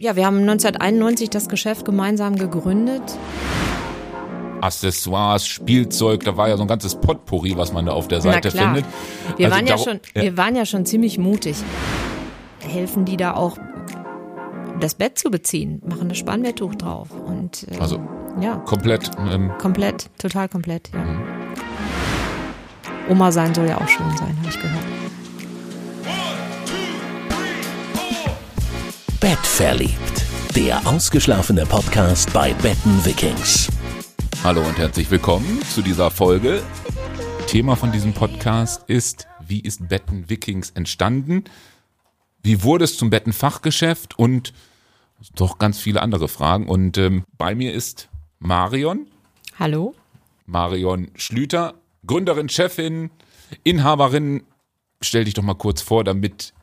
Ja, wir haben 1991 das Geschäft gemeinsam gegründet. Accessoires, Spielzeug, da war ja so ein ganzes Potpourri, was man da auf der Seite Na klar. findet. Wir, Also waren ja schon, wir waren ja schon ziemlich mutig. Helfen die da auch, das Bett zu beziehen, machen das Spannbetttuch drauf. Und äh, Also ja, komplett. Ähm, komplett, total komplett, ja. Mhm. Oma sein soll ja auch schön sein, habe ich gehört. Bett verliebt. Der ausgeschlafene Podcast bei Betten Vikings. hallo und herzlich willkommen zu dieser Folge. Thema von diesem Podcast ist, wie ist Betten Vikings entstanden? Wie wurde es zum Bettenfachgeschäft? Und doch ganz viele andere Fragen. Und ähm, bei mir ist Marion, Hallo? Marion Schlüter, Gründerin, Chefin, Inhaberin. Stell dich doch mal kurz vor, damit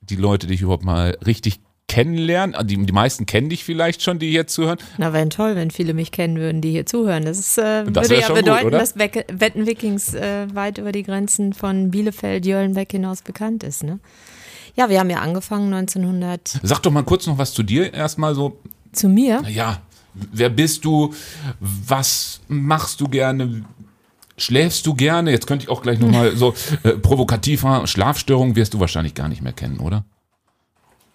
die Leute dich überhaupt mal richtig kennenlernen. Ah, Die, die meisten kennen dich vielleicht schon, die hier zuhören. Na, wäre toll, wenn viele mich kennen würden, die hier zuhören. Das, ist, äh, Das würde ja gut, bedeuten, oder? dass Wetten Vikings äh, weit über die Grenzen von Bielefeld, Jöllenbeck hinaus bekannt ist. Ne? Ja, wir haben ja angefangen 1900 Sag doch mal kurz noch was zu dir erstmal so. zu mir. Ja, wer bist du? Was machst du gerne? Schläfst du gerne? Jetzt könnte ich auch gleich nochmal so äh, provokativer Schlafstörungen wirst du wahrscheinlich gar nicht mehr kennen, oder?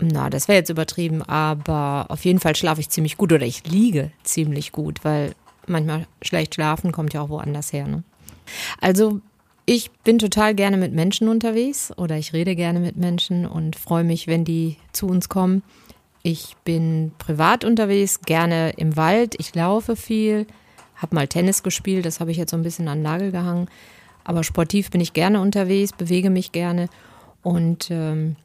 Na, das wäre jetzt übertrieben, aber auf jeden Fall schlafe ich ziemlich gut oder ich liege ziemlich gut, weil manchmal schlecht schlafen kommt ja auch woanders her. Ne? Also ich bin total gerne mit Menschen unterwegs oder ich rede gerne mit Menschen und freue mich, wenn die zu uns kommen. Ich bin privat unterwegs, gerne im Wald, ich laufe viel, habe mal Tennis gespielt, das habe ich jetzt so ein bisschen an den Nagel gehangen. Aber sportiv bin ich gerne unterwegs, bewege mich gerne und ähm,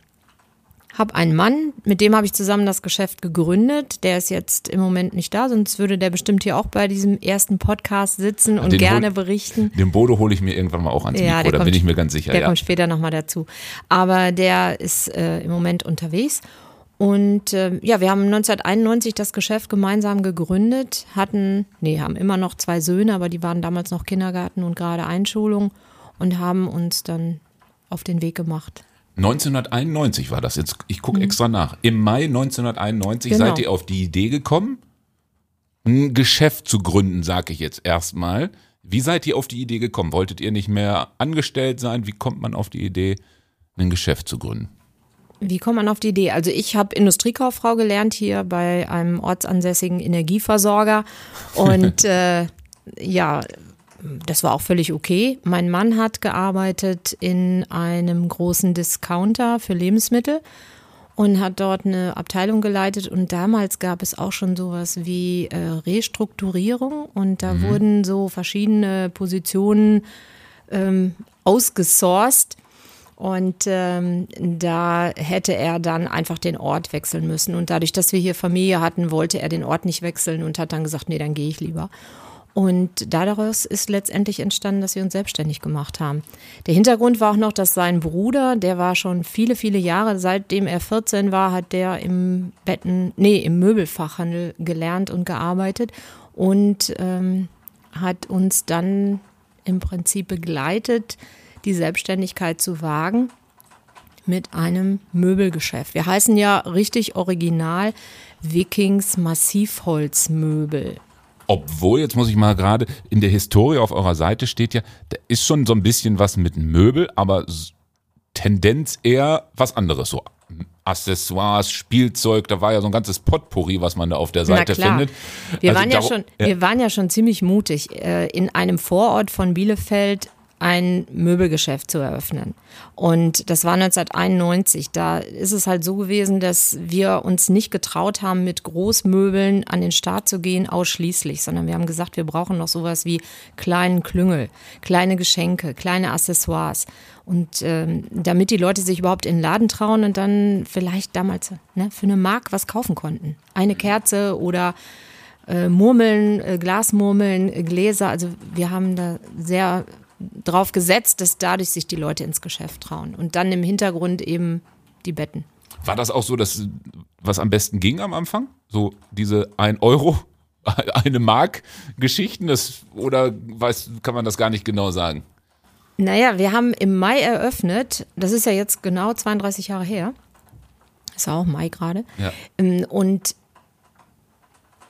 habe einen Mann, mit dem habe ich zusammen das Geschäft gegründet. Der ist jetzt im Moment nicht da, sonst würde der bestimmt hier auch bei diesem ersten Podcast sitzen und Den gerne hol- berichten. Den Bodo hole ich mir irgendwann mal auch ans Mikro, da bin ich mir ganz sicher. Der ja. kommt später nochmal dazu. Aber der ist äh, im Moment unterwegs. Und äh, ja, wir haben 1991 das Geschäft gemeinsam gegründet, hatten, nee, haben immer noch zwei Söhne, aber die waren damals noch Kindergarten und gerade Einschulung und haben uns dann auf den Weg gemacht. 1991 war das jetzt. Ich gucke extra nach. Im Mai 1991 Genau. seid ihr auf die Idee gekommen, ein Geschäft zu gründen, sage ich jetzt erstmal. Wie seid ihr auf die Idee gekommen? Wolltet ihr nicht mehr angestellt sein? Wie kommt man auf die Idee, ein Geschäft zu gründen? Wie kommt man auf die Idee? Also ich habe Industriekauffrau gelernt hier bei einem ortsansässigen Energieversorger und äh, ja, das war auch völlig okay. Mein Mann hat gearbeitet in einem großen Discounter für Lebensmittel und hat dort eine Abteilung geleitet und damals gab es auch schon sowas wie äh, Restrukturierung und da wurden so verschiedene Positionen ähm, ausgesourced und ähm, da hätte er dann einfach den Ort wechseln müssen. Und dadurch, dass wir hier Familie hatten, wollte er den Ort nicht wechseln und hat dann gesagt, nee, dann gehe ich lieber. Und daraus ist letztendlich entstanden, dass wir uns selbstständig gemacht haben. Der Hintergrund war auch noch, dass sein Bruder, der war schon viele, viele Jahre, seitdem er 14 war, hat der im Betten, nee, im Möbelfachhandel gelernt und gearbeitet und ähm, hat uns dann im Prinzip begleitet, die Selbstständigkeit zu wagen mit einem Möbelgeschäft. Wir heißen ja richtig original Vikings Massivholzmöbel. Obwohl, jetzt muss ich mal gerade, in der Historie auf eurer Seite steht ja, da ist schon so ein bisschen was mit Möbel, aber Tendenz eher was anderes. So Accessoires, Spielzeug, da war ja so ein ganzes Potpourri, was man da auf der Seite findet. Wir, Also waren ja schon, wir waren ja schon ziemlich mutig, äh, in einem Vorort von Bielefeld ein Möbelgeschäft zu eröffnen. Und das war 1991. Da ist es halt so gewesen, dass wir uns nicht getraut haben, mit Großmöbeln an den Start zu gehen, ausschließlich, sondern wir haben gesagt, wir brauchen noch sowas wie kleinen Klüngel, kleine Geschenke, kleine Accessoires. Und ähm, damit die Leute sich überhaupt in den Laden trauen und dann vielleicht damals ne, für eine Mark was kaufen konnten. Eine Kerze oder äh, Murmeln, äh, Glasmurmeln, äh, Gläser. Also wir haben da sehr drauf gesetzt, dass dadurch sich die Leute ins Geschäft trauen. Und dann im Hintergrund eben die Betten. War das auch so, dass was am besten ging am Anfang? So diese 1 Euro, eine Mark Geschichten? Das, oder weiß, kann man das gar nicht genau sagen? Naja, wir haben im Mai eröffnet, das ist ja jetzt genau 32 Jahre her. Ist auch Mai gerade. Ja. Ähm, Und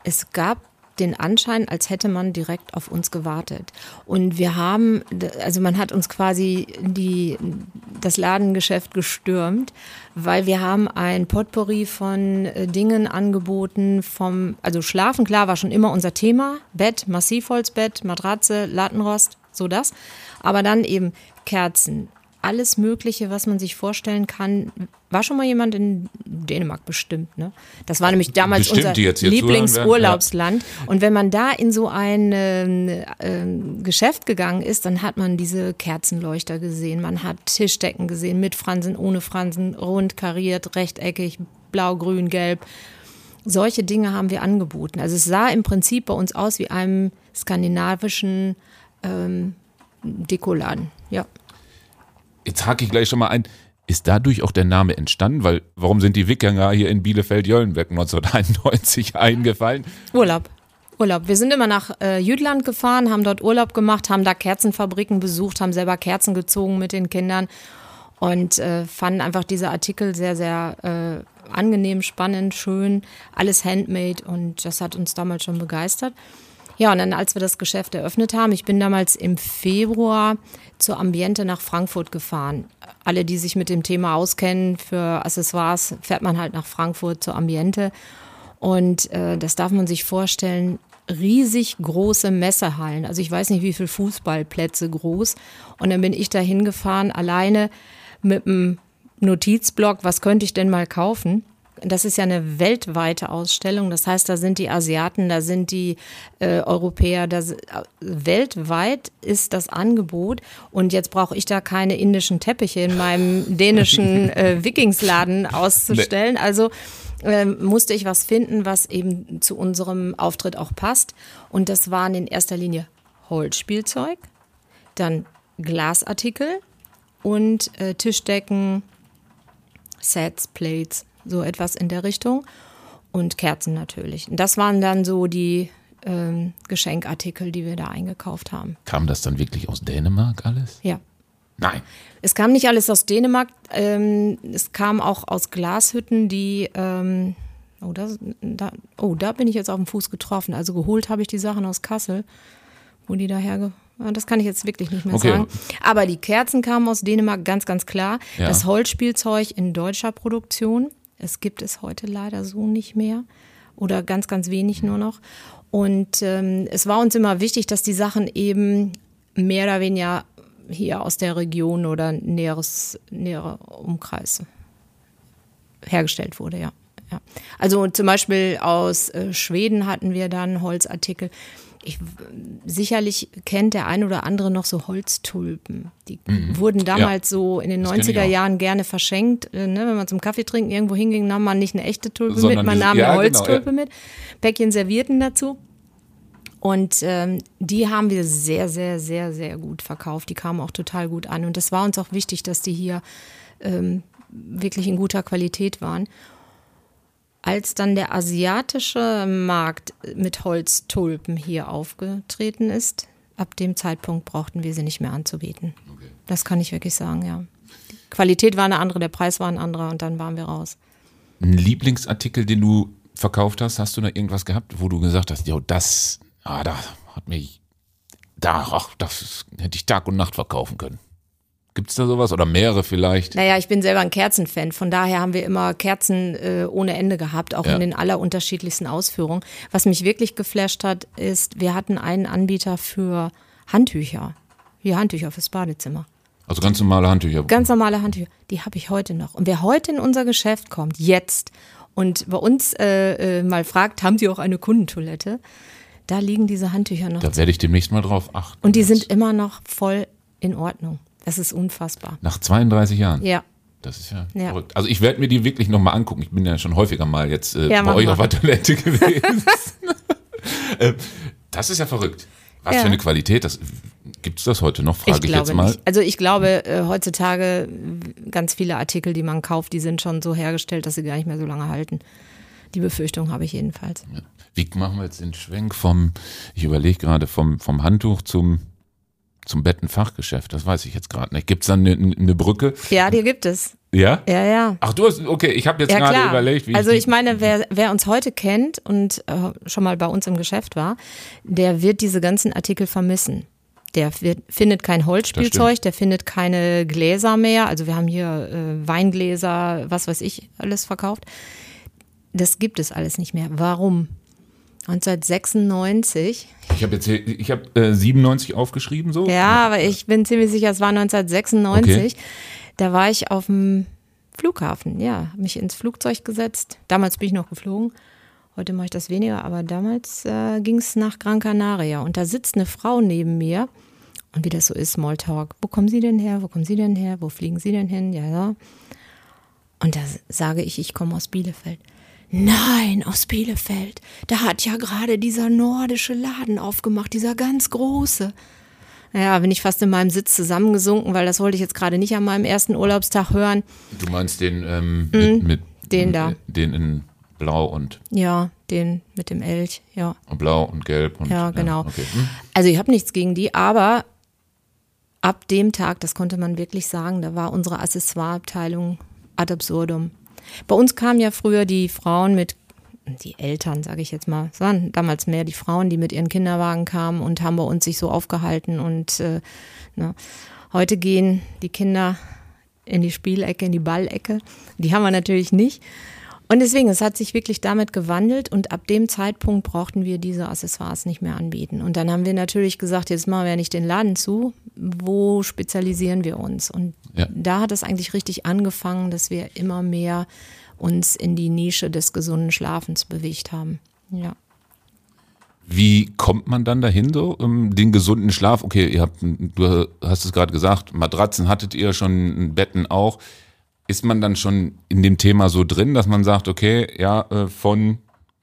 es gab den Anschein, als hätte man direkt auf uns gewartet. Und wir haben, also man hat uns quasi die, das Ladengeschäft gestürmt, weil wir haben ein Potpourri von äh, Dingen angeboten, vom, also Schlafen, klar, war schon immer unser Thema. Bett, Massivholzbett, Matratze, Lattenrost, so das. Aber dann eben Kerzen, alles Mögliche, was man sich vorstellen kann. War schon mal jemand in Dänemark bestimmt, ne? Das war nämlich damals Bestimmt, unser Lieblingsurlaubsland. Und wenn man da in so ein ähm, ähm, Geschäft gegangen ist, dann hat man diese Kerzenleuchter gesehen, man hat Tischdecken gesehen, mit Fransen, ohne Fransen, rund, kariert, rechteckig, blau, grün, gelb. Solche Dinge haben wir angeboten. Also es sah im Prinzip bei uns aus wie einem skandinavischen ähm, Dekoladen. Ja. Jetzt hake ich gleich schon mal ein. Ist dadurch auch der Name entstanden? Weil, warum sind die Wikinger hier in Bielefeld-Jöllenbeck 1991 eingefallen? Urlaub. Urlaub. Wir sind immer nach äh, Jütland gefahren, haben dort Urlaub gemacht, haben da Kerzenfabriken besucht, haben selber Kerzen gezogen mit den Kindern und äh, fanden einfach diese Artikel sehr, sehr äh, angenehm, spannend, schön, alles handmade und das hat uns damals schon begeistert. Ja, und dann, als wir das Geschäft eröffnet haben, ich bin damals im Februar zur Ambiente nach Frankfurt gefahren. Alle, die sich mit dem Thema auskennen, für Accessoires fährt man halt nach Frankfurt zur Ambiente. Und äh, das darf man sich vorstellen, riesig große Messehallen. Also ich weiß nicht, wie viele Fußballplätze groß. Und dann bin ich da hingefahren, alleine mit einem Notizblock, was könnte ich denn mal kaufen? Das ist ja eine weltweite Ausstellung. Das heißt, da sind die Asiaten, da sind die äh, Europäer, da, äh, weltweit ist das Angebot. Und jetzt brauche ich da keine indischen Teppiche in meinem dänischen äh, Wikingsladen auszustellen. Also ähm, musste ich was finden, was eben zu unserem Auftritt auch passt. Und das waren in erster Linie Holzspielzeug, dann Glasartikel und äh, Tischdecken, Sets, Plates, so etwas in der Richtung. Und Kerzen natürlich. Und das waren dann so die ähm, Geschenkartikel, die wir da eingekauft haben. Kam das dann wirklich aus Dänemark alles? Ja. Nein. Es kam nicht alles aus Dänemark, ähm, es kam auch aus Glashütten, die, ähm, oh, das, da, oh, da bin ich jetzt auf dem Fuß getroffen. Also geholt habe ich die Sachen aus Kassel, wo die daher, ah, das kann ich jetzt wirklich nicht mehr Okay. sagen. Aber die Kerzen kamen aus Dänemark, ganz, ganz klar. Ja. Das Holzspielzeug in deutscher Produktion, es gibt es heute leider so nicht mehr oder ganz, ganz wenig nur noch. Und ähm, es war uns immer wichtig, dass die Sachen eben mehr oder weniger hier aus der Region oder näheres, näherer Umkreis hergestellt wurde, ja. ja. Also zum Beispiel aus äh, Schweden hatten wir dann Holzartikel. Ich, sicherlich kennt der ein oder andere noch so Holztulpen. Die wurden damals so in den Mhm. Das kenn ich 90er auch. Jahren gerne verschenkt. Äh, ne? Wenn man zum Kaffee trinken irgendwo hinging, nahm man nicht eine echte Tulpe Sondern mit, man diese- nahm ja, eine genau, Holztulpe ja. mit. Päckchen Servierten dazu. Und ähm, die haben wir sehr, sehr, sehr, sehr gut verkauft. Die kamen auch total gut an. Und es war uns auch wichtig, dass die hier ähm, wirklich in guter Qualität waren. Als dann der asiatische Markt mit Holztulpen hier aufgetreten ist, ab dem Zeitpunkt brauchten wir sie nicht mehr anzubieten. Das kann ich wirklich sagen, ja. Die Qualität war eine andere, der Preis war ein anderer und dann waren wir raus. Ein Lieblingsartikel, den du verkauft hast, hast du da irgendwas gehabt, wo du gesagt hast, jo, das, ah, da hat mich, da, ach, das hätte ich Tag und Nacht verkaufen können. Gibt's da sowas? Oder mehrere vielleicht? Naja, ich bin selber ein Kerzenfan. Von daher haben wir immer Kerzen äh, ohne Ende gehabt, auch Ja. in den allerunterschiedlichsten Ausführungen. Was mich wirklich geflasht hat, ist, wir hatten einen Anbieter für Handtücher. Hier Handtücher fürs Badezimmer. Also ganz normale Handtücher. Ganz normale Handtücher. Die habe ich heute noch. Und wer heute in unser Geschäft kommt, jetzt, und bei uns äh, äh, mal fragt, haben Sie auch eine Kundentoilette? Da liegen diese Handtücher noch. Da werde ich demnächst mal drauf achten. Und die sind immer noch voll in Ordnung. Das ist unfassbar. Nach 32 Jahren. Ja. Das ist ja, Ja. verrückt. Also ich werde mir die wirklich nochmal angucken. Ich bin ja schon häufiger mal jetzt äh, Ja, bei euch mal. auf der Toilette gewesen. äh, das ist ja verrückt. Was Ja. für eine Qualität. Das, gibt's das heute noch, Ich frage ich, glaube jetzt mal. nicht. Also ich glaube, äh, heutzutage ganz viele Artikel, die man kauft, die sind schon so hergestellt, dass sie gar nicht mehr so lange halten. Die Befürchtung habe ich jedenfalls. Wie machen wir jetzt den Schwenk vom, ich überlege gerade, vom, vom Handtuch zum, zum Bettenfachgeschäft? Das weiß ich jetzt gerade nicht. Gibt's da eine, eine Brücke? Ja, die gibt es. Ja? Ja, ja. Ach, du hast, okay, ich habe jetzt Ja, gerade klar. überlegt, wie also die- ich meine, wer, wer uns heute kennt und äh, schon mal bei uns im Geschäft war, der wird diese ganzen Artikel vermissen. Der wird, findet kein Holzspielzeug, der findet keine Gläser mehr. Also wir haben hier äh, Weingläser, was weiß ich, alles verkauft. Das gibt es alles nicht mehr. Warum? 1996, Ich habe jetzt hier, ich habe äh, 97 aufgeschrieben so. ja, aber ich bin ziemlich sicher, es war 1996. Da war ich auf dem Flughafen, ja, hab mich ins Flugzeug gesetzt. Damals bin ich noch geflogen. Heute mache ich das weniger, aber damals äh, ging es nach Gran Canaria und da sitzt eine Frau neben mir und wie das so ist, Smalltalk. Wo kommen Sie denn her? Wo kommen Sie denn her? Wo fliegen Sie denn hin? Ja, ja. Und da sage ich, ich komme aus Bielefeld. Nein, aus Bielefeld. Da hat ja gerade dieser nordische Laden aufgemacht, dieser ganz große. Ja, bin ich fast in meinem Sitz zusammengesunken, weil das wollte ich jetzt gerade nicht an meinem ersten Urlaubstag hören. Du meinst den ähm, mit, mit Mhm. Den da. den in Blau und Ja, den mit dem Elch, ja. Blau und Gelb und Ja, genau. okay. Hm? Also ich habe nichts gegen die, aber ab dem Tag, das konnte man wirklich sagen, da war unsere Accessoireabteilung ad absurdum. Bei uns kamen ja früher die Frauen mit, die Eltern, sage ich jetzt mal, es waren damals mehr die Frauen, die mit ihren Kinderwagen kamen und haben bei uns sich so aufgehalten und äh, ne. heute gehen die Kinder in die Spielecke, in die Ballecke. Die haben wir natürlich nicht. Und deswegen, es hat sich wirklich damit gewandelt und ab dem Zeitpunkt brauchten wir diese Accessoires nicht mehr anbieten. Und dann haben wir natürlich gesagt, jetzt machen wir ja nicht den Laden zu, wo spezialisieren wir uns? Und Ja. da hat es eigentlich richtig angefangen, dass wir immer mehr uns in die Nische des gesunden Schlafens bewegt haben. Ja. Wie kommt man dann dahin so, um den gesunden Schlaf? Okay, ihr habt, du hast es gerade gesagt, Matratzen hattet ihr schon, Betten auch. Ist man dann schon in dem Thema so drin, dass man sagt, okay, ja, äh, von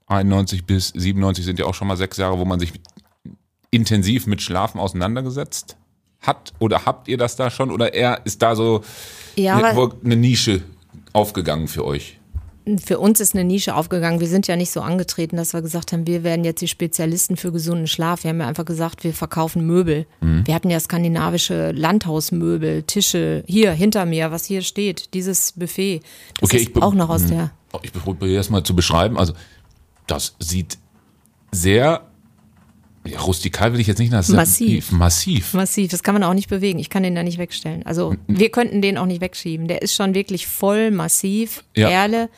91 bis 97 sind ja auch schon mal sechs Jahre, wo man sich intensiv mit Schlafen auseinandergesetzt hat? Oder habt ihr das da schon? Oder eher ist da so Ja, eine, eine Nische aufgegangen für euch? Für uns ist eine Nische aufgegangen. Wir sind ja nicht so angetreten, dass wir gesagt haben, wir werden jetzt die Spezialisten für gesunden Schlaf. Wir haben ja einfach gesagt, wir verkaufen Möbel. Mhm. Wir hatten ja skandinavische Landhausmöbel, Tische. Hier hinter mir, was hier steht, dieses Buffet. Das Okay, ist auch noch aus der. Oh, Ich probiere erst mal zu beschreiben. Also, das sieht sehr, ja, rustikal will ich jetzt nicht sagen. Massiv. Massiv. Massiv, das kann man auch nicht bewegen. Ich kann den da nicht wegstellen. Also wir könnten den auch nicht wegschieben. Der ist schon wirklich voll massiv, Ja. Perle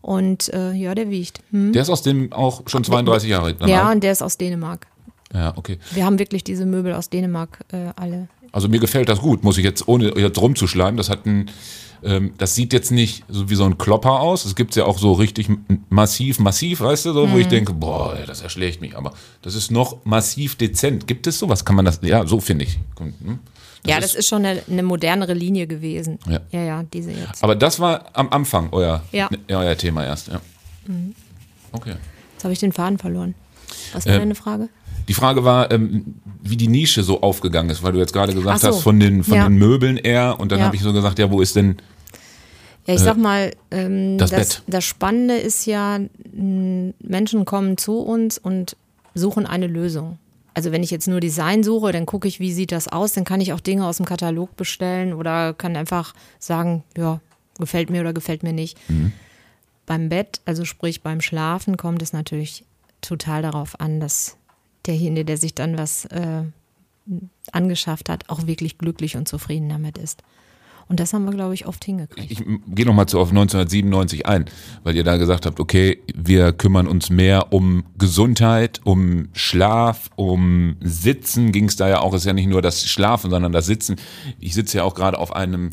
und äh, ja, der wiegt. Hm? Der ist aus dem auch schon 32 Jahre alt. Ja, und der ist aus Dänemark. ja, okay. Wir haben wirklich diese Möbel aus Dänemark äh, alle. Also mir gefällt das gut, muss ich jetzt, ohne jetzt rumzuschleimen, das hat ein, ähm, das sieht jetzt nicht so wie so ein Klopper aus. Es gibt ja auch so richtig massiv, massiv, weißt du, so, Mhm. wo ich denke, boah, das erschlägt mich. Aber das ist noch massiv dezent. Gibt es sowas? Kann man das, ja, so finde ich. Hm? ja, das ist schon eine, eine modernere Linie gewesen. Ja. ja, ja diese jetzt. Aber das war am Anfang euer, Ja. Mhm. ja, euer Thema erst, ja. Okay. Jetzt habe ich den Faden verloren. Was war Äh, deine Frage? Die Frage war, ähm, wie die Nische so aufgegangen ist, weil du jetzt gerade gesagt so. hast, von den, von Ja. den Möbeln eher. Und dann habe ich so gesagt, ja, wo ist denn Ja, ich sag mal, ähm, äh, das das, das Spannende ist ja, Menschen kommen zu uns und suchen eine Lösung. Also wenn ich jetzt nur Design suche, dann gucke ich, wie sieht das aus, dann kann ich auch Dinge aus dem Katalog bestellen oder kann einfach sagen, ja, gefällt mir oder gefällt mir nicht. Mhm. Beim Bett, also sprich beim Schlafen, kommt es natürlich total darauf an, dass derjenige, der sich dann was äh, angeschafft hat, auch wirklich glücklich und zufrieden damit ist. Und das haben wir, glaube ich, oft hingekriegt. ich gehe nochmal zu auf 1997 ein, weil ihr da gesagt habt, okay, wir kümmern uns mehr um Gesundheit, um Schlaf, um Sitzen ging es da ja auch, ist ja nicht nur das Schlafen, sondern das Sitzen. Ich sitze ja auch gerade auf einem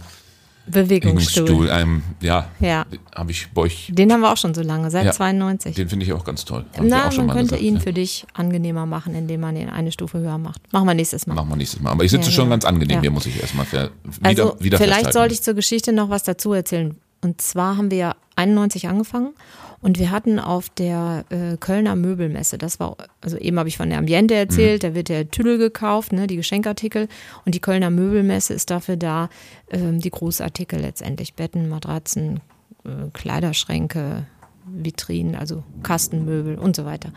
Bewegungsstuhl. Einem, ja, Ja. habe ich bei euch, Den haben wir auch schon so lange, seit Ja. 92. den finde ich auch ganz toll. Hab ich Na, man könnte gesagt, ihn ja. für dich angenehmer machen, indem man ihn eine Stufe höher macht. Machen wir nächstes Mal. Machen wir nächstes Mal. Aber ich sitze Ja, schon ganz angenehm, hier muss ich erstmal wieder, Also wieder vielleicht sollte ich zur Geschichte noch was dazu erzählen. Und zwar haben wir ja 91 angefangen und wir hatten auf der äh, Kölner Möbelmesse, das war, also eben habe ich von der Ambiente erzählt, da wird der Tüdel gekauft, ne, die Geschenkartikel und die Kölner Möbelmesse ist dafür da, ähm, die Großartikel letztendlich, Betten, Matratzen, äh, Kleiderschränke, Vitrinen, also Kastenmöbel und so weiter.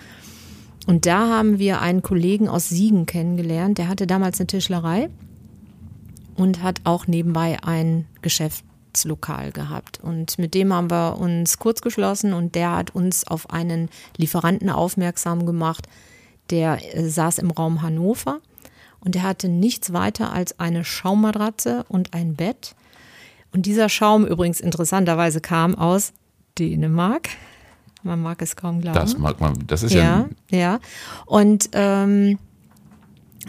Und da haben wir einen Kollegen aus Siegen kennengelernt, der hatte damals eine Tischlerei und hat auch nebenbei ein Geschäft Arbeitslokal gehabt. Und mit dem haben wir uns kurz geschlossen und der hat uns auf einen Lieferanten aufmerksam gemacht, der äh, saß im Raum Hannover und der hatte nichts weiter als eine Schaummatratze und ein Bett. Und dieser Schaum übrigens interessanterweise kam aus Dänemark. Man mag es kaum glauben. Das mag man, das ist ja, ja, ja. Und ähm,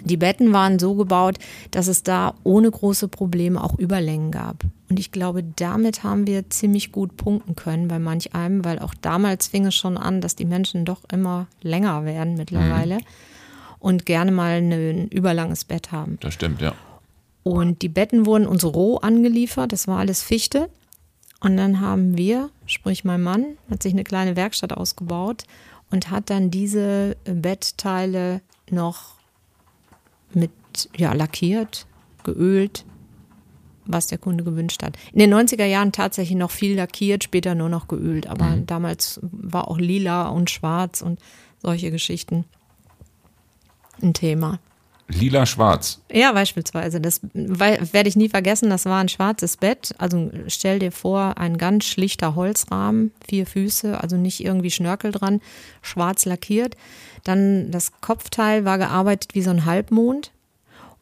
die Betten waren so gebaut, dass es da ohne große Probleme auch Überlängen gab. Und ich glaube, damit haben wir ziemlich gut punkten können bei manch einem, weil auch damals fing es schon an, dass die Menschen doch immer länger werden mittlerweile mhm. und gerne mal ein überlanges Bett haben. Das stimmt, ja. Und die Betten wurden uns roh angeliefert, das war alles Fichte. Und dann haben wir, sprich mein Mann, hat sich eine kleine Werkstatt ausgebaut und hat dann diese Bettteile noch mit ja, lackiert, geölt, was der Kunde gewünscht hat. In den 90er Jahren tatsächlich noch viel lackiert, später nur noch geölt, aber mhm. damals war auch lila und schwarz und solche Geschichten ein Thema. Lila-schwarz. Ja, beispielsweise. Das werde ich nie vergessen. Das war ein schwarzes Bett. Also stell dir vor, ein ganz schlichter Holzrahmen, vier Füße, also nicht irgendwie Schnörkel dran, schwarz lackiert. Dann das Kopfteil war gearbeitet wie so ein Halbmond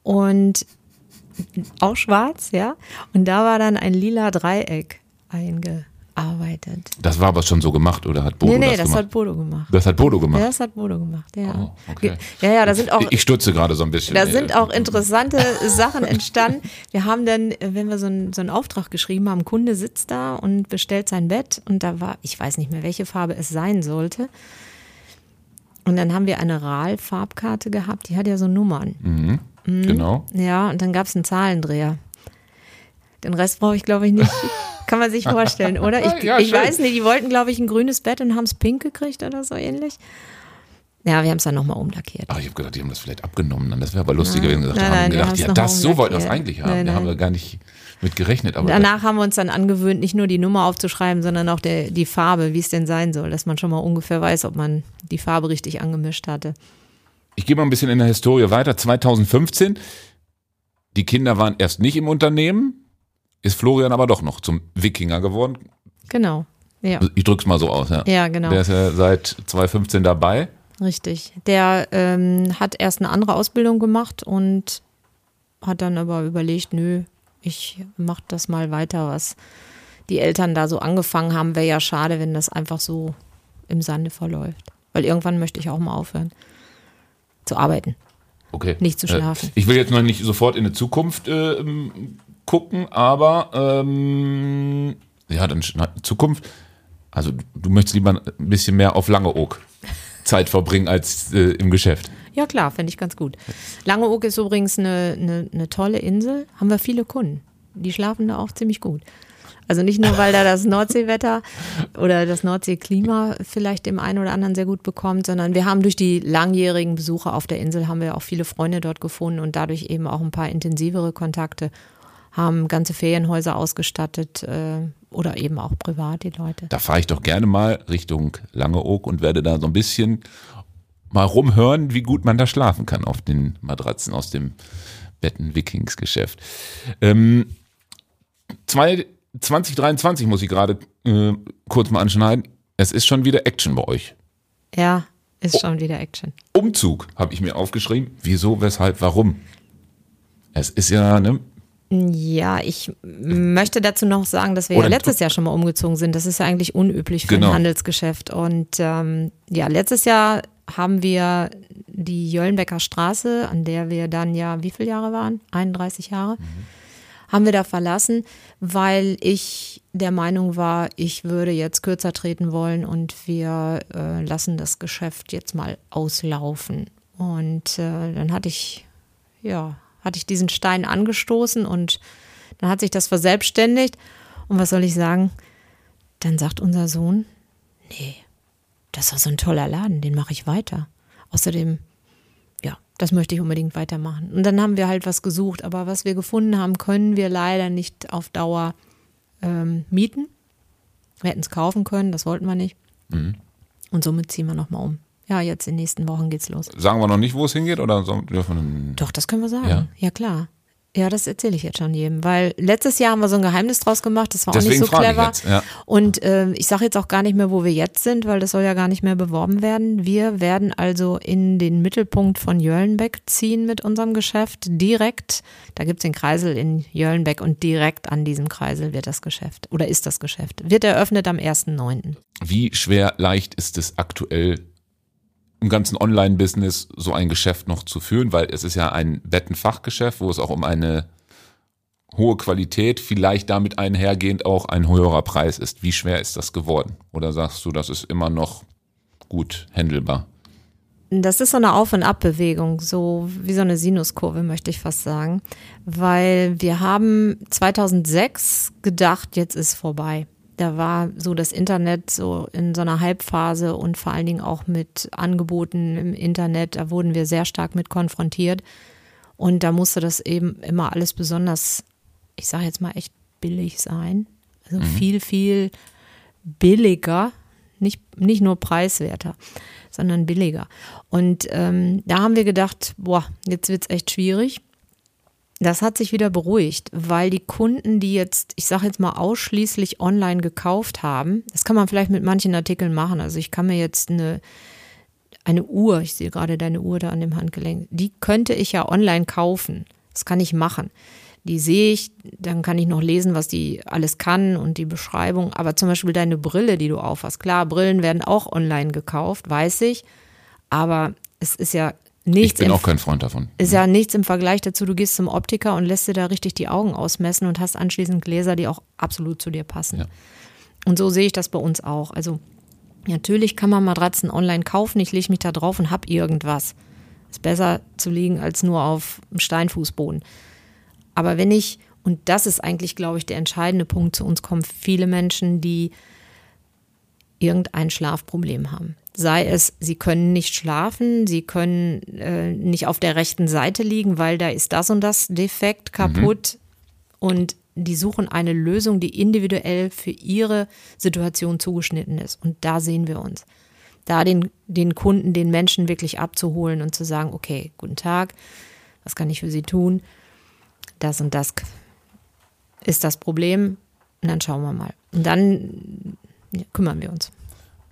und auch schwarz, ja. Und da war dann ein lila Dreieck einge arbeitet. Das war aber schon so gemacht oder hat Bodo nee, nee, das, das gemacht? hat Bodo gemacht. Das hat Bodo gemacht? Ja, das hat Bodo gemacht, ja. Oh, okay. Ja, ja, da sind auch. Ich stutze gerade so ein bisschen. Da sind auch interessante Sachen entstanden. Wir haben dann, wenn wir so einen, so einen Auftrag geschrieben haben, ein Kunde sitzt da und bestellt sein Bett und da war, ich weiß nicht mehr, welche Farbe es sein sollte. Und dann haben wir eine RAL-Farbkarte gehabt, die hat ja so Nummern. Mhm, mhm. Genau. Ja, und dann gab es einen Zahlendreher. Den Rest brauche ich, glaube ich, nicht. Kann man sich vorstellen, oder? Ich, ja, ich weiß nicht, die wollten, glaube ich, ein grünes Bett und haben es pink gekriegt oder so ähnlich. Ja, wir haben es dann nochmal umlackiert. Ach, ich habe gedacht, die haben das vielleicht abgenommen. Das wäre aber lustiger, wenn wir gesagt nein, haben, gedacht, ja, das, so wollten wir es eigentlich haben. Nein, nein. Da haben wir gar nicht mit gerechnet. Aber Danach haben wir uns dann angewöhnt, nicht nur die Nummer aufzuschreiben, sondern auch der, die Farbe, wie es denn sein soll, dass man schon mal ungefähr weiß, ob man die Farbe richtig angemischt hatte. Ich gehe mal ein bisschen in der Historie weiter. 2015, die Kinder waren erst nicht im Unternehmen, ist Florian aber doch noch zum Wikinger geworden. Genau. Ja. Ich drück's mal so aus, ja. Ja, genau. Der ist ja seit 2015 dabei. Richtig. Der ähm, hat erst eine andere Ausbildung gemacht und hat dann aber überlegt, nö, ich mach das mal weiter, was die Eltern da so angefangen haben. Wäre ja schade, wenn das einfach so im Sande verläuft. Weil irgendwann möchte ich auch mal aufhören zu arbeiten. Okay. Nicht zu schlafen. Äh, ich will jetzt noch nicht sofort in die Zukunft äh, gucken, aber ähm, ja, dann Zukunft. Also du möchtest lieber ein bisschen mehr auf Langeoog Zeit verbringen als äh, im Geschäft. Ja klar, finde ich ganz gut. Langeoog ist übrigens eine, eine, eine tolle Insel, haben wir viele Kunden. Die schlafen da auch ziemlich gut. Also nicht nur, weil da das Nordseewetter oder das Nordseeklima vielleicht dem einen oder anderen sehr gut bekommt, sondern wir haben durch die langjährigen Besuche auf der Insel haben wir auch viele Freunde dort gefunden und dadurch eben auch ein paar intensivere Kontakte haben ganze Ferienhäuser ausgestattet äh, oder eben auch privat die Leute. Da fahre ich doch gerne mal Richtung Langeoog und werde da so ein bisschen mal rumhören, wie gut man da schlafen kann auf den Matratzen aus dem Betten-Wikings-Geschäft. Ähm, 2023 muss ich gerade äh, kurz mal anschneiden. Es ist schon wieder Action bei euch. Ja, ist schon wieder Action. Umzug habe ich mir aufgeschrieben. Wieso, weshalb, warum? Es ist ja, ne, ja, ich möchte dazu noch sagen, dass wir Oder ja letztes Jahr schon mal umgezogen sind. Das ist ja eigentlich unüblich für genau. ein Handelsgeschäft. Und ähm, ja, letztes Jahr haben wir die Jöllenbecker Straße, an der wir dann ja, wie viele Jahre waren? 31 Jahre. Mhm. Haben wir da verlassen, weil ich der Meinung war, ich würde jetzt kürzer treten wollen und wir äh, lassen das Geschäft jetzt mal auslaufen. Und äh, dann hatte ich, ja, hatte ich diesen Stein angestoßen und dann hat sich das verselbstständigt. Und was soll ich sagen? Dann sagt unser Sohn, nee, das war so ein toller Laden, den mache ich weiter. Außerdem, ja, das möchte ich unbedingt weitermachen. Und dann haben wir halt was gesucht, aber was wir gefunden haben, können wir leider nicht auf Dauer ähm, mieten. Wir hätten es kaufen können, das wollten wir nicht. Mhm. Und somit ziehen wir nochmal um ja, jetzt in den nächsten Wochen geht's los. Sagen wir noch nicht, wo es hingeht oder dürfen wir Doch, das können wir sagen. Ja, ja klar. Ja, das erzähle ich jetzt schon jedem, weil letztes Jahr haben wir so ein Geheimnis draus gemacht, das war Deswegen auch nicht so clever. jetzt, ja. Und äh, ich sage jetzt auch gar nicht mehr, wo wir jetzt sind, weil das soll ja gar nicht mehr beworben werden. Wir werden also in den Mittelpunkt von Jöllenbeck ziehen mit unserem Geschäft. Direkt, da gibt's den Kreisel in Jöllenbeck und direkt an diesem Kreisel wird das Geschäft oder ist das Geschäft. Wird eröffnet am 1.9. Wie schwer, leicht ist es aktuell im ganzen Online-Business so ein Geschäft noch zu führen, weil es ist ja ein Bettenfachgeschäft, wo es auch um eine hohe Qualität, vielleicht damit einhergehend auch ein höherer Preis ist. Wie schwer ist das geworden? Oder sagst du, das ist immer noch gut handelbar? Das ist so eine Auf- und Abbewegung, so wie so eine Sinuskurve, möchte ich fast sagen. Weil wir haben 2006 gedacht, jetzt ist vorbei. Da war so das Internet so in so einer Halbphase und vor allen Dingen auch mit Angeboten im Internet, da wurden wir sehr stark mit konfrontiert. Und da musste das eben immer alles besonders, ich sage jetzt mal echt billig sein. Also viel, viel billiger, nicht, nicht nur preiswerter, sondern billiger. Und ähm, da haben wir gedacht, boah, jetzt wird's echt schwierig. Das hat sich wieder beruhigt, weil die Kunden, die jetzt, ich sage jetzt mal ausschließlich online gekauft haben, das kann man vielleicht mit manchen Artikeln machen. Also ich kann mir jetzt eine, eine Uhr, ich sehe gerade deine Uhr da an dem Handgelenk, die könnte ich ja online kaufen. Das kann ich machen. Die sehe ich, dann kann ich noch lesen, was die alles kann und die Beschreibung. Aber zum Beispiel deine Brille, die du aufhast. Klar, Brillen werden auch online gekauft, weiß ich. Aber es ist ja Ich nichts bin im auch kein Freund davon. ist ja nichts im Vergleich dazu, du gehst zum Optiker und lässt dir da richtig die Augen ausmessen und hast anschließend Gläser, die auch absolut zu dir passen. Ja. Und so sehe ich das bei uns auch. Also natürlich kann man Matratzen online kaufen, ich lege mich da drauf und hab irgendwas. Ist besser zu liegen als nur auf einem Steinfußboden. Aber wenn ich, und das ist eigentlich, glaube ich, der entscheidende Punkt, zu uns kommen viele Menschen, die irgendein Schlafproblem haben. Sei es, sie können nicht schlafen, sie können äh, nicht auf der rechten Seite liegen, weil da ist das und das defekt, kaputt. Und die suchen eine Lösung, die individuell für ihre Situation zugeschnitten ist. Und da sehen wir uns. Da den, den Kunden, den Menschen wirklich abzuholen und zu sagen, okay, guten Tag, was kann ich für Sie tun? Das und das ist das Problem. Und dann schauen wir mal. Und dann ja, kümmern wir uns.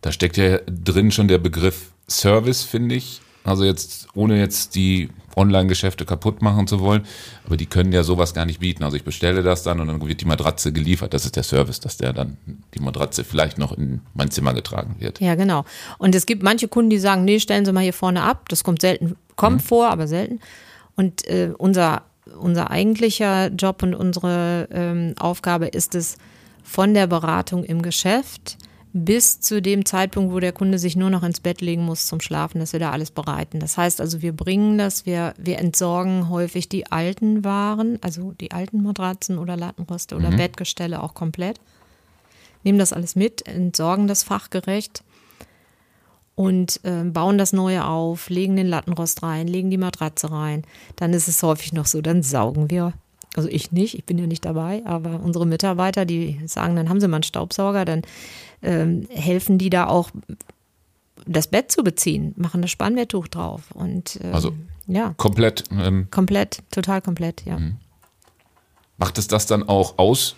Da steckt ja drin schon der Begriff Service, finde ich. Also jetzt, ohne jetzt die Online-Geschäfte kaputt machen zu wollen, aber die können ja sowas gar nicht bieten. Also ich bestelle das dann und dann wird die Matratze geliefert. Das ist der Service, dass der dann die Matratze vielleicht noch in mein Zimmer getragen wird. Ja, genau. Und es gibt manche Kunden, die sagen, nee, stellen Sie mal hier vorne ab. Das kommt selten, kommt vor, aber selten. Und äh, unser, unser eigentlicher Job und unsere ähm, Aufgabe ist es, von der Beratung im Geschäft bis zu dem Zeitpunkt, wo der Kunde sich nur noch ins Bett legen muss zum Schlafen, dass wir da alles bereiten. Das heißt also, wir bringen das, wir, wir entsorgen häufig die alten Waren, also die alten Matratzen oder Lattenroste oder Bettgestelle auch komplett. Nehmen das alles mit, entsorgen das fachgerecht und äh, bauen das Neue auf, legen den Lattenrost rein, legen die Matratze rein. Dann ist es häufig noch so, dann saugen wir. Also ich nicht, ich bin ja nicht dabei, aber unsere Mitarbeiter, die sagen, dann haben sie mal einen Staubsauger, dann ähm, helfen die da auch, das Bett zu beziehen, machen das Spannbetttuch drauf und ähm, Also- ja, Komplett. Ähm, komplett, total komplett, ja. macht es das dann auch aus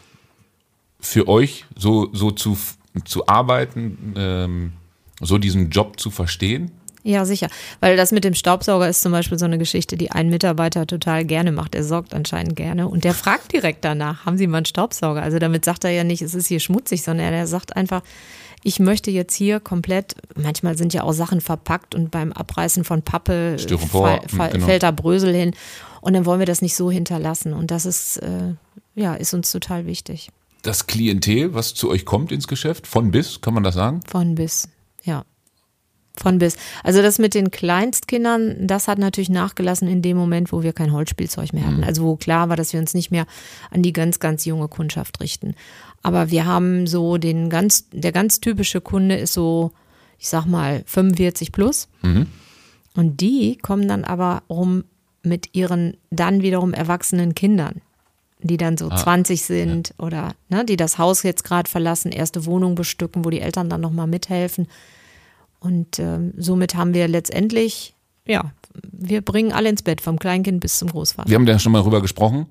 für euch, so, so zu, zu arbeiten, ähm, so diesen Job zu verstehen? Ja, sicher. Weil das mit dem Staubsauger ist zum Beispiel so eine Geschichte, die ein Mitarbeiter total gerne macht. Er sorgt anscheinend gerne und der fragt direkt danach, haben Sie mal einen Staubsauger? Also damit sagt er ja nicht, es ist hier schmutzig, sondern er sagt einfach, ich möchte jetzt hier komplett, manchmal sind ja auch Sachen verpackt und beim Abreißen von Pappe fall, fall, genau. fällt da Brösel hin und dann wollen wir das nicht so hinterlassen und das ist, äh, ja, ist uns total wichtig. Das Klientel, was zu euch kommt ins Geschäft, von bis, kann man das sagen? Von bis, ja. Von bis. Also das mit den Kleinstkindern, das hat natürlich nachgelassen in dem Moment, wo wir kein Holzspielzeug mehr hatten. Also wo klar war, dass wir uns nicht mehr an die ganz, ganz junge Kundschaft richten. Aber wir haben so den ganz, der ganz typische Kunde ist so, ich sag mal, 45 plus. Und die kommen dann aber rum mit ihren dann wiederum erwachsenen Kindern, die dann so 20 sind oder ne, die das Haus jetzt gerade verlassen, erste Wohnung bestücken, wo die Eltern dann nochmal mithelfen. Und ähm, somit haben wir letztendlich, ja, wir bringen alle ins Bett, vom Kleinkind bis zum Großvater. Wir haben da schon mal drüber gesprochen,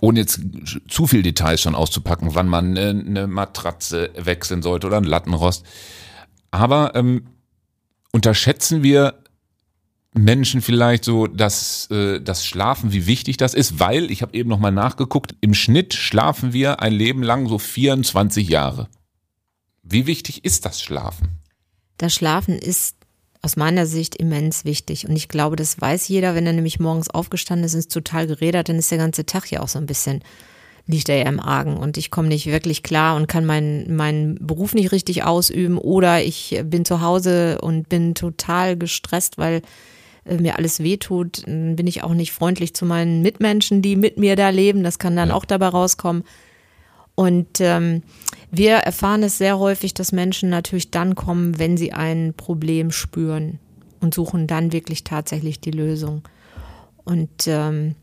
ohne jetzt zu viel Details schon auszupacken, wann man äh, eine Matratze wechseln sollte oder einen Lattenrost. Aber ähm, unterschätzen wir Menschen vielleicht so das, äh, das Schlafen, wie wichtig das ist, weil, ich habe eben nochmal nachgeguckt, im Schnitt schlafen wir ein Leben lang so 24 Jahre. Wie wichtig ist das Schlafen? Das Schlafen ist aus meiner Sicht immens wichtig. Und ich glaube, das weiß jeder, wenn er nämlich morgens aufgestanden ist und ist total geredet, dann ist der ganze Tag ja auch so ein bisschen, liegt er ja im Argen. Und ich komme nicht wirklich klar und kann meinen, meinen Beruf nicht richtig ausüben. Oder ich bin zu Hause und bin total gestresst, weil äh, mir alles wehtut. Dann bin ich auch nicht freundlich zu meinen Mitmenschen, die mit mir da leben. Das kann dann Ja. auch dabei rauskommen. Und ähm, wir erfahren es sehr häufig, dass Menschen natürlich dann kommen, wenn sie ein Problem spüren und suchen dann wirklich tatsächlich die Lösung. Und ähm,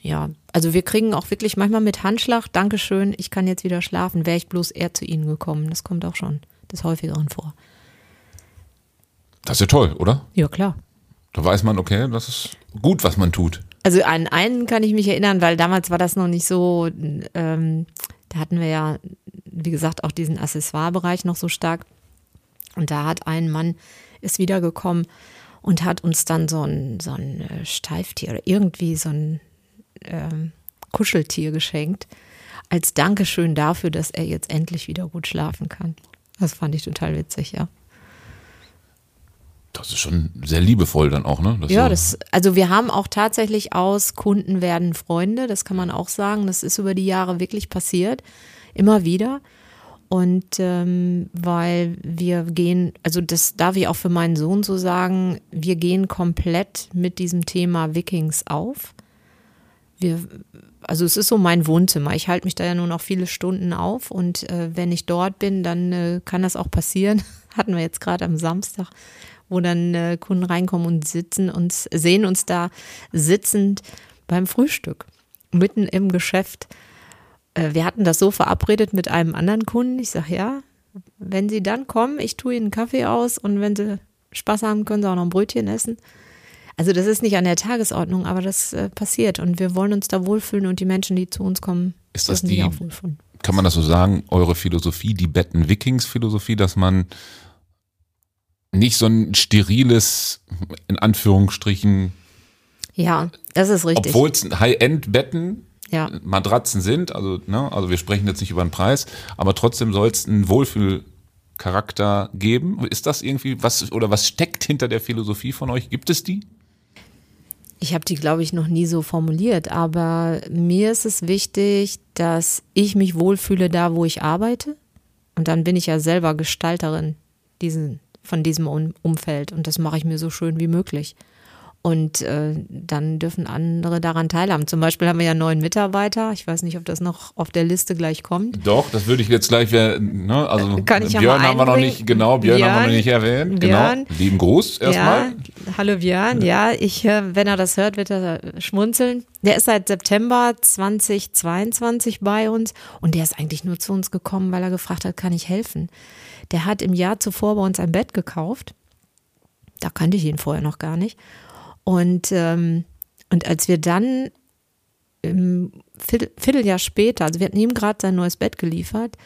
ja, also wir kriegen auch wirklich manchmal mit Handschlag, Dankeschön, ich kann jetzt wieder schlafen, wäre ich bloß eher zu Ihnen gekommen. Das kommt auch schon des Häufigeren vor. Das ist ja toll, oder? Ja, klar. Da weiß man, okay, das ist gut, was man tut. Also an einen kann ich mich erinnern, weil damals war das noch nicht so, ähm, da hatten wir ja, wie gesagt, auch diesen Accessoire-Bereich noch so stark. Und da hat ein Mann, ist wiedergekommen und hat uns dann so ein, so ein äh, Steiftier oder irgendwie so ein ähm, Kuscheltier geschenkt, als Dankeschön dafür, dass er jetzt endlich wieder gut schlafen kann. Das fand ich total witzig, ja. Das ist schon sehr liebevoll dann auch, ne? Ja, so- das, also wir haben auch tatsächlich aus Kunden werden Freunde, das kann man auch sagen. Das ist über die Jahre wirklich passiert, immer wieder. Und ähm, weil wir gehen, also das darf ich auch für meinen Sohn so sagen, wir gehen komplett mit diesem Thema Vikings auf. Wir, also es ist so mein Wohnzimmer. Ich halte mich da ja nur noch viele Stunden auf und äh, wenn ich dort bin, dann äh, kann das auch passieren. Hatten wir jetzt gerade am Samstag, wo dann äh, Kunden reinkommen und sitzen und sehen uns da sitzend beim Frühstück, mitten im Geschäft. Äh, wir hatten das so verabredet mit einem anderen Kunden. Ich sage, ja, wenn Sie dann kommen, ich tue Ihnen einen Kaffee aus und wenn Sie Spaß haben, können Sie auch noch ein Brötchen essen. Also das ist nicht an der Tagesordnung, aber das äh, passiert und wir wollen uns da wohlfühlen und die Menschen, die zu uns kommen, Ist das die- auch wohlfühlen. Kann man das so sagen, eure Philosophie, die Betten-Vikings-Philosophie, dass man nicht so ein steriles, in Anführungsstrichen, Ja, das ist richtig. obwohl es High-End-Betten, ja. Matratzen sind, also, ne, also wir sprechen jetzt nicht über den Preis, aber trotzdem soll es einen Wohlfühlcharakter geben. Ist das irgendwie was, oder was steckt hinter der Philosophie von euch? Gibt es die? Ich habe die, glaube ich, noch nie so formuliert, aber mir ist es wichtig, dass ich mich wohlfühle da, wo ich arbeite. Und dann bin ich ja selber Gestalterin diesen, von diesem Um- Umfeld und das mache ich mir so schön wie möglich. Und äh, dann dürfen andere daran teilhaben. Zum Beispiel haben wir ja einen neuen Mitarbeiter. Ich weiß nicht, ob das noch auf der Liste gleich kommt. Doch, das würde ich jetzt gleich, wer- ne, also Äh, Kann ich ja Björn mal haben wir noch nicht, genau, Björn, haben wir noch Björn, nicht erwähnt, Björn. genau. Lieben Gruß erstmal. Ja, hallo Björn. Ja, ich, äh, wenn er das hört, wird er schmunzeln. Der ist seit September 2022 bei uns und der ist eigentlich nur zu uns gekommen, weil er gefragt hat, kann ich helfen? Der hat im Jahr zuvor bei uns ein Bett gekauft. Da kannte ich ihn vorher noch gar nicht. Und, ähm, und als wir dann im Viertel, Vierteljahr später, also wir hatten ihm gerade sein neues Bett geliefert,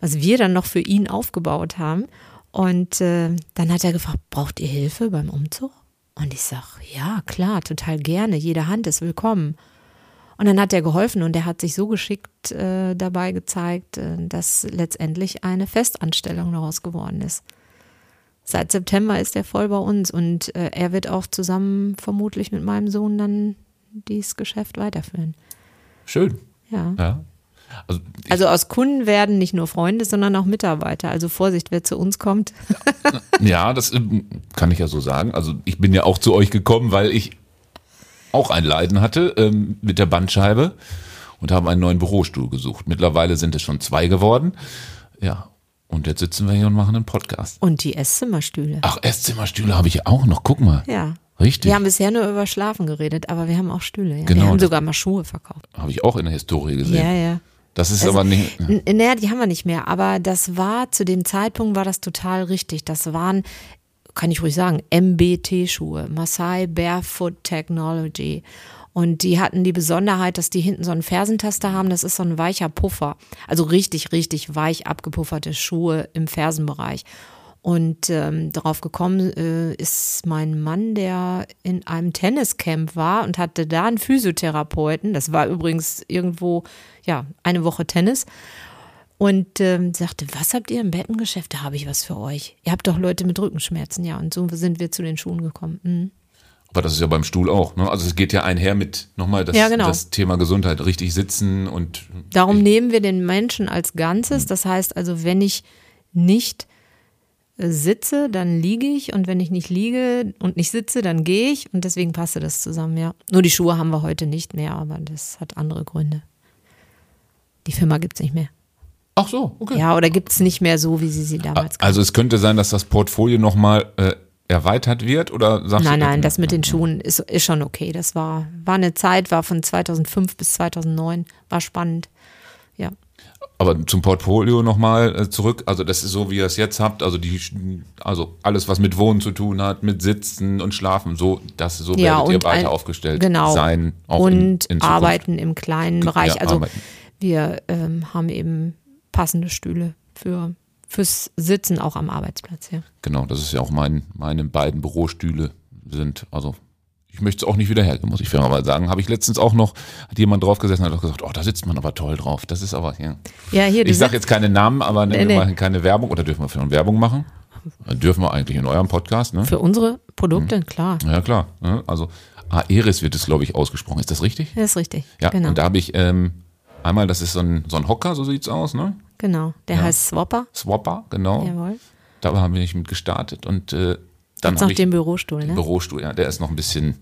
was wir dann noch für ihn aufgebaut haben. Und äh, dann hat er gefragt, braucht ihr Hilfe beim Umzug? Und ich sag, ja, klar, total gerne. Jede Hand ist willkommen. Und dann hat er geholfen und er hat sich so geschickt äh, dabei gezeigt, äh, dass letztendlich eine Festanstellung daraus geworden ist. Seit September ist er voll bei uns und äh, er wird auch zusammen vermutlich mit meinem Sohn dann dieses Geschäft weiterführen. Schön. Ja. Ja. Also, Also aus Kunden werden nicht nur Freunde, sondern auch Mitarbeiter. Also Vorsicht, wer zu uns kommt. ja, das ähm, kann ich ja so sagen. Also ich bin ja auch zu euch gekommen, weil ich auch ein Leiden hatte ähm, mit der Bandscheibe und habe einen neuen Bürostuhl gesucht. Mittlerweile sind es schon zwei geworden. Ja. Und jetzt sitzen wir hier und machen einen Podcast. Und die Esszimmerstühle. Ach, Esszimmerstühle habe ich auch noch. Guck mal. Ja. Richtig. Wir haben bisher nur über Schlafen geredet, aber wir haben auch Stühle. Ja. Genau, wir haben sogar mal Schuhe verkauft. Habe ich auch in der Historie gesehen. Ja, ja. Das ist Also, aber nicht. Naja, die haben wir nicht mehr, aber das war, zu dem Zeitpunkt war das total richtig. Das waren kann ich ruhig sagen, MBT-Schuhe, Masai Barefoot Technology. Und die hatten die Besonderheit, dass die hinten so einen Fersentaster haben. Das ist so ein weicher Puffer. Also richtig, richtig weich abgepufferte Schuhe im Fersenbereich. Und ähm, darauf gekommen äh, ist mein Mann, der in einem Tenniscamp war und hatte da einen Physiotherapeuten. Das war übrigens irgendwo, ja, eine Woche Tennis. Und ähm, sagte, was habt ihr im Bettengeschäft? Da habe ich was für euch. Ihr habt doch Leute mit Rückenschmerzen, ja. Und so sind wir zu den Schuhen gekommen. Mhm. Aber das ist ja beim Stuhl auch. Ne? Also es geht ja einher mit nochmal das, Ja, genau. das Thema Gesundheit, richtig sitzen und Darum nehmen wir den Menschen als Ganzes. Das heißt also, wenn ich nicht äh, sitze, dann liege ich und wenn ich nicht liege und nicht sitze, dann gehe ich und deswegen passte das zusammen, ja. Nur die Schuhe haben wir heute nicht mehr, aber das hat andere Gründe. Die Firma gibt's nicht mehr. Ach so, okay. Ja, oder gibt's nicht mehr so, wie sie sie damals gab. Also es könnte sein, dass das Portfolio nochmal äh, erweitert wird oder sagst Nein, du, nein, das mit den Schuhen ist, ist schon okay. Das war, war eine Zeit, war von 2005 bis 2009, war spannend. Ja. Aber zum Portfolio nochmal äh, zurück. Also das ist so, wie ihr es jetzt habt. Also die, also alles, was mit Wohnen zu tun hat, mit Sitzen und Schlafen, so, das so Ja, werdet ihr weiter ein- aufgestellt genau. sein. Auch und in, in arbeiten im kleinen Bereich. Ja, also arbeiten. wir ähm, haben eben passende Stühle für fürs Sitzen auch am Arbeitsplatz. Ja. Genau, das ist ja auch mein, meine beiden Bürostühle sind. Also ich möchte es auch nicht wieder hergeben, muss ich fairerweise sagen. Habe ich letztens auch noch, hat jemand drauf gesessen und hat auch gesagt, oh, da sitzt man aber toll drauf. Das ist aber, ja. Ja, hier, Ich sage jetzt keine Namen, aber Nee, wir mal keine Werbung oder dürfen wir für eine Werbung machen? Dürfen wir eigentlich in eurem Podcast, ne? für unsere Produkte, Mhm. klar. Ja, klar. ne? Also Aeris wird es, glaube ich, ausgesprochen. Ist das richtig? Das ist richtig. Ja, genau. und da habe ich ähm, einmal, das ist so ein, so ein Hocker, so sieht's aus, ne? Genau. Der Ja. heißt Swapper. Swapper, genau. Jawohl. Da haben wir nicht mit gestartet und äh, dann habe noch ich den Bürostuhl, ne? Bürostuhl, ja, der ist noch ein bisschen,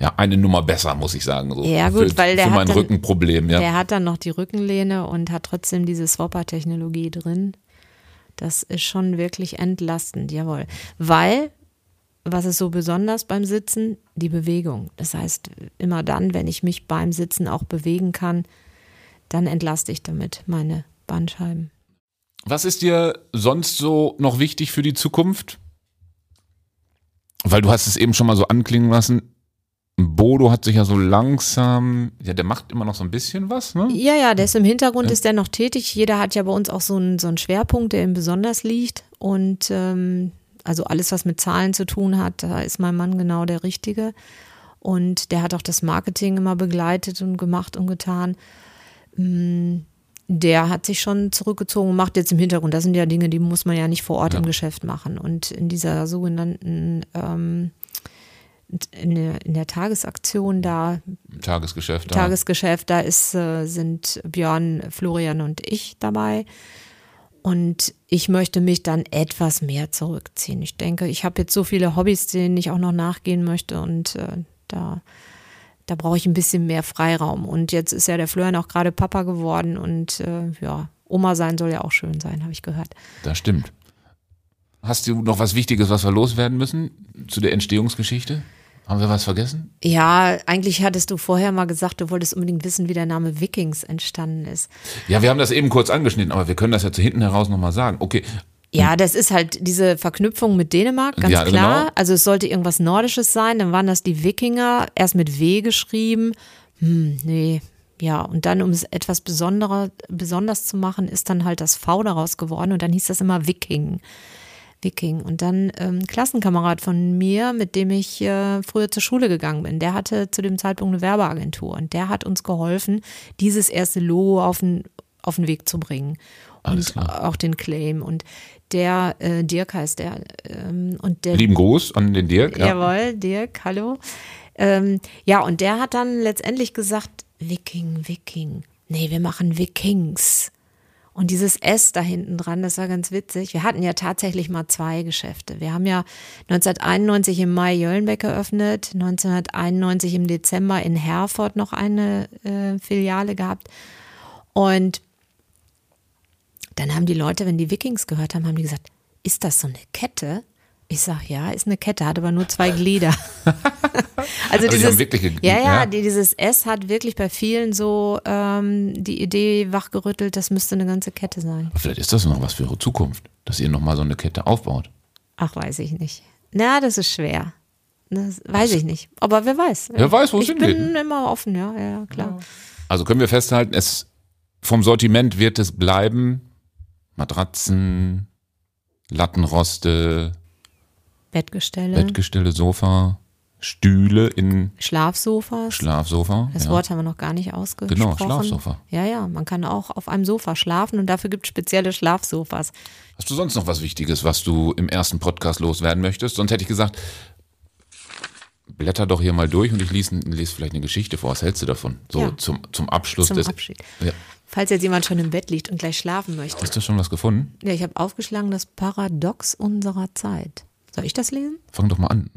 ja, eine Nummer besser, muss ich sagen. So. Ja, gut, für, weil der für hat mein dann- Rückenproblem, ja. Der hat dann noch die Rückenlehne und hat trotzdem diese Swapper-Technologie drin. Das ist schon wirklich entlastend, jawohl. Weil, was ist so besonders beim Sitzen? Die Bewegung. Das heißt, immer dann, wenn ich mich beim Sitzen auch bewegen kann, dann entlaste ich damit meine Bandscheiben. Was ist dir sonst so noch wichtig für die Zukunft? Weil du hast es eben schon mal so anklingen lassen. Bodo hat sich ja so langsam, ja, der macht immer noch so ein bisschen was, ne? Ja, ja, der ist im Hintergrund, ist der noch tätig. Jeder hat ja bei uns auch so einen, so einen Schwerpunkt, der ihm besonders liegt. Und ähm, also alles, was mit Zahlen zu tun hat, da ist mein Mann genau der Richtige. Und der hat auch das Marketing immer begleitet und gemacht und getan. Mm, Der hat sich schon zurückgezogen und macht jetzt im Hintergrund. Das sind ja Dinge, die muss man ja nicht vor Ort Ja. im Geschäft machen. Und in dieser sogenannten, ähm, in der, in der Tagesaktion da Tagesgeschäft. da. Tagesgeschäft, da ist, äh, sind Björn, Florian und ich dabei. Und ich möchte mich dann etwas mehr zurückziehen. Ich denke, ich habe jetzt so viele Hobbys, denen ich auch noch nachgehen möchte und äh, da, da brauche ich ein bisschen mehr Freiraum. Und jetzt ist ja der Florian auch gerade Papa geworden und äh, ja, Oma sein soll ja auch schön sein, habe ich gehört. Das stimmt. Hast du noch was Wichtiges, was wir loswerden müssen zu der Entstehungsgeschichte? Haben wir was vergessen? Ja, eigentlich hattest du vorher mal gesagt, du wolltest unbedingt wissen, wie der Name Vikings entstanden ist. Ja, wir haben das eben kurz angeschnitten, aber wir können das ja zu hinten heraus nochmal sagen. Okay, Ja, das ist halt diese Verknüpfung mit Dänemark, ganz Ja, klar. genau. Also es sollte irgendwas Nordisches sein, dann waren das die Wikinger, erst mit W geschrieben. Hm, nee. Ja, und dann, um es etwas besonderer, besonders zu machen, ist dann halt das V daraus geworden und dann hieß das immer Viking. Viking. Und dann ähm, ein Klassenkamerad von mir, mit dem ich äh, früher zur Schule gegangen bin, der hatte zu dem Zeitpunkt eine Werbeagentur und der hat uns geholfen, dieses erste Logo auf den, auf den Weg zu bringen. Alles und klar. auch den Claim. Und der, äh, Dirk heißt der, ähm, und der lieben Gruß an den Dirk. Ja. Jawohl, Dirk, hallo. Ähm, ja, und der hat dann letztendlich gesagt, Viking, Viking. Nee, wir machen Vikings. Und dieses S da hinten dran, das war ganz witzig. Wir hatten ja tatsächlich mal zwei Geschäfte. Wir haben ja 1991 im Mai Jöllenbeck eröffnet, 1991 im Dezember in Herford noch eine äh, Filiale gehabt. Und dann haben die Leute, wenn die Vikings gehört haben, haben die gesagt, ist das so eine Kette? Ich sag, ja, ist eine Kette, hat aber nur zwei Glieder. also die dieses, ge- ja, ja, ja. die- dieses S hat wirklich bei vielen so ähm, die Idee wachgerüttelt, das müsste eine ganze Kette sein. Vielleicht ist das noch was für eure Zukunft, dass ihr nochmal so eine Kette aufbaut. Ach, weiß ich nicht. Na, das ist schwer. Das weiß ich nicht. Aber wer weiß. Wer weiß, wo es ich hingeht. bin immer offen, ja, ja, ja, klar. Also können wir festhalten, es vom Sortiment wird es bleiben Matratzen, Lattenroste, Bettgestelle, Bettgestelle, Sofa, Stühle in Schlafsofas. Schlafsofa. das ja. Wort haben wir noch gar nicht ausgesprochen. Genau, Schlafsofa. Ja, ja, man kann auch auf einem Sofa schlafen und dafür gibt es spezielle Schlafsofas. Hast du sonst noch was Wichtiges, was du im ersten Podcast loswerden möchtest? Sonst hätte ich gesagt, blätter doch hier mal durch und ich lese, lese vielleicht eine Geschichte vor. Was hältst du davon? So Ja. zum, zum Abschluss Zum des. Abschied. Ja. Falls jetzt jemand schon im Bett liegt und gleich schlafen möchte. Hast du schon was gefunden? Ja, ich habe aufgeschlagen das Paradox unserer Zeit. Soll ich das lesen? Fang doch mal an.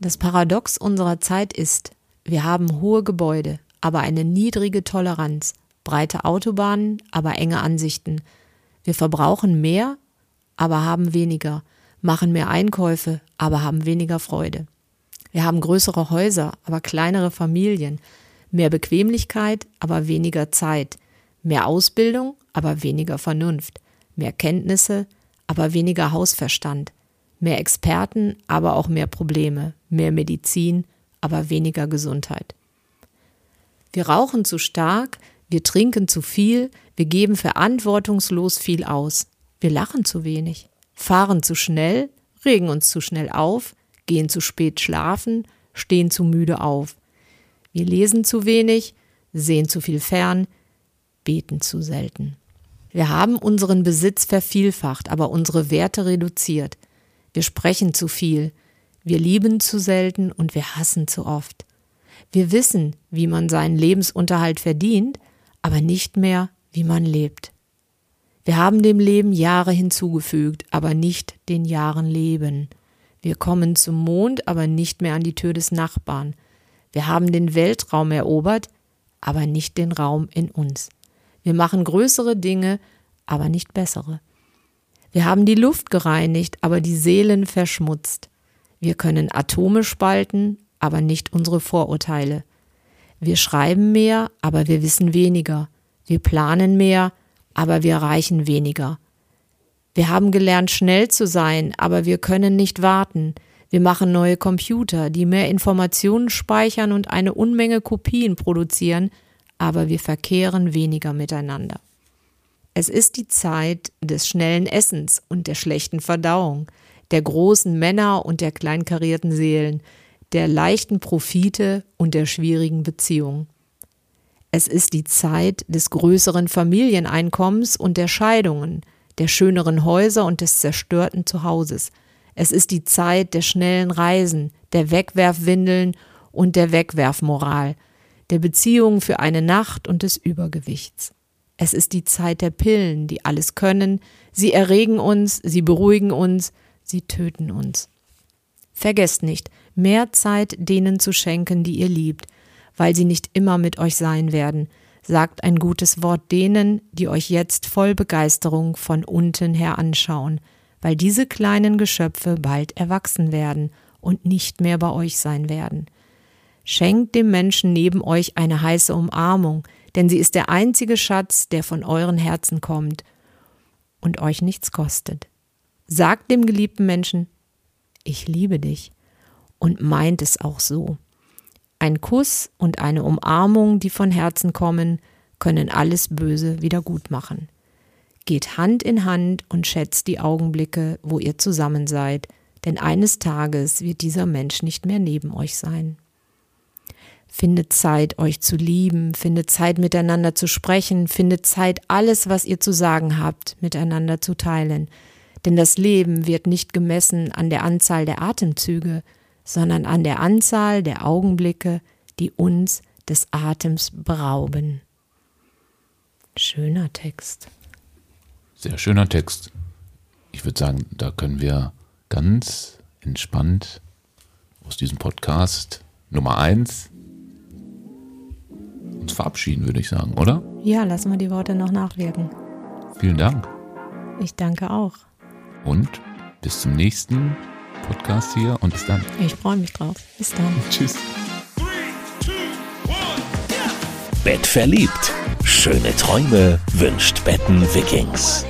Das Paradox unserer Zeit ist, wir haben hohe Gebäude, aber eine niedrige Toleranz, breite Autobahnen, aber enge Ansichten. Wir verbrauchen mehr, aber haben weniger, machen mehr Einkäufe, aber haben weniger Freude. Wir haben größere Häuser, aber kleinere Familien, mehr Bequemlichkeit, aber weniger Zeit, mehr Ausbildung, aber weniger Vernunft, mehr Kenntnisse, aber weniger Hausverstand, mehr Experten, aber auch mehr Probleme, mehr Medizin, aber weniger Gesundheit. Wir rauchen zu stark, wir trinken zu viel, wir geben verantwortungslos viel aus, wir lachen zu wenig, fahren zu schnell, regen uns zu schnell auf, gehen zu spät schlafen, stehen zu müde auf. Wir lesen zu wenig, sehen zu viel fern, beten zu selten. Wir haben unseren Besitz vervielfacht, aber unsere Werte reduziert. Wir sprechen zu viel, wir lieben zu selten und wir hassen zu oft. Wir wissen, wie man seinen Lebensunterhalt verdient, aber nicht mehr, wie man lebt. Wir haben dem Leben Jahre hinzugefügt, aber nicht den Jahren Leben. Wir kommen zum Mond, aber nicht mehr an die Tür des Nachbarn. Wir haben den Weltraum erobert, aber nicht den Raum in uns. Wir machen größere Dinge, aber nicht bessere. Wir haben die Luft gereinigt, aber die Seelen verschmutzt. Wir können Atome spalten, aber nicht unsere Vorurteile. Wir schreiben mehr, aber wir wissen weniger. Wir planen mehr, aber wir erreichen weniger. Wir haben gelernt, schnell zu sein, aber wir können nicht warten. Wir machen neue Computer, die mehr Informationen speichern und eine Unmenge Kopien produzieren, aber wir verkehren weniger miteinander. Es ist die Zeit des schnellen Essens und der schlechten Verdauung, der großen Männer und der kleinkarierten Seelen, der leichten Profite und der schwierigen Beziehungen. Es ist die Zeit des größeren Familieneinkommens und der Scheidungen, der schöneren Häuser und des zerstörten Zuhauses. Es ist die Zeit der schnellen Reisen, der Wegwerfwindeln und der Wegwerfmoral, der Beziehungen für eine Nacht und des Übergewichts. Es ist die Zeit der Pillen, die alles können. Sie erregen uns, sie beruhigen uns, sie töten uns. Vergesst nicht, mehr Zeit denen zu schenken, die ihr liebt, weil sie nicht immer mit euch sein werden. Sagt ein gutes Wort denen, die euch jetzt voll Begeisterung von unten her anschauen, weil diese kleinen Geschöpfe bald erwachsen werden und nicht mehr bei euch sein werden. Schenkt dem Menschen neben euch eine heiße Umarmung, denn sie ist der einzige Schatz, der von euren Herzen kommt und euch nichts kostet. Sagt dem geliebten Menschen, ich liebe dich und meint es auch so. Ein Kuss und eine Umarmung, die von Herzen kommen, können alles Böse wieder gut machen. Geht Hand in Hand und schätzt die Augenblicke, wo ihr zusammen seid, denn eines Tages wird dieser Mensch nicht mehr neben euch sein. Findet Zeit, euch zu lieben, findet Zeit, miteinander zu sprechen, findet Zeit, alles, was ihr zu sagen habt, miteinander zu teilen. Denn das Leben wird nicht gemessen an der Anzahl der Atemzüge, sondern an der Anzahl der Augenblicke, die uns des Atems berauben. Schöner Text. Sehr schöner Text. Ich würde sagen, da können wir ganz entspannt aus diesem Podcast Nummer eins uns verabschieden, würde ich sagen, oder? Ja, lassen wir die Worte noch nachwirken. Vielen Dank Ich danke auch. und bis zum nächsten Podcast hier und bis dann. Ich freue mich drauf. Bis dann. Tschüss. Bett verliebt. Schöne Träume wünscht Betten Vikings.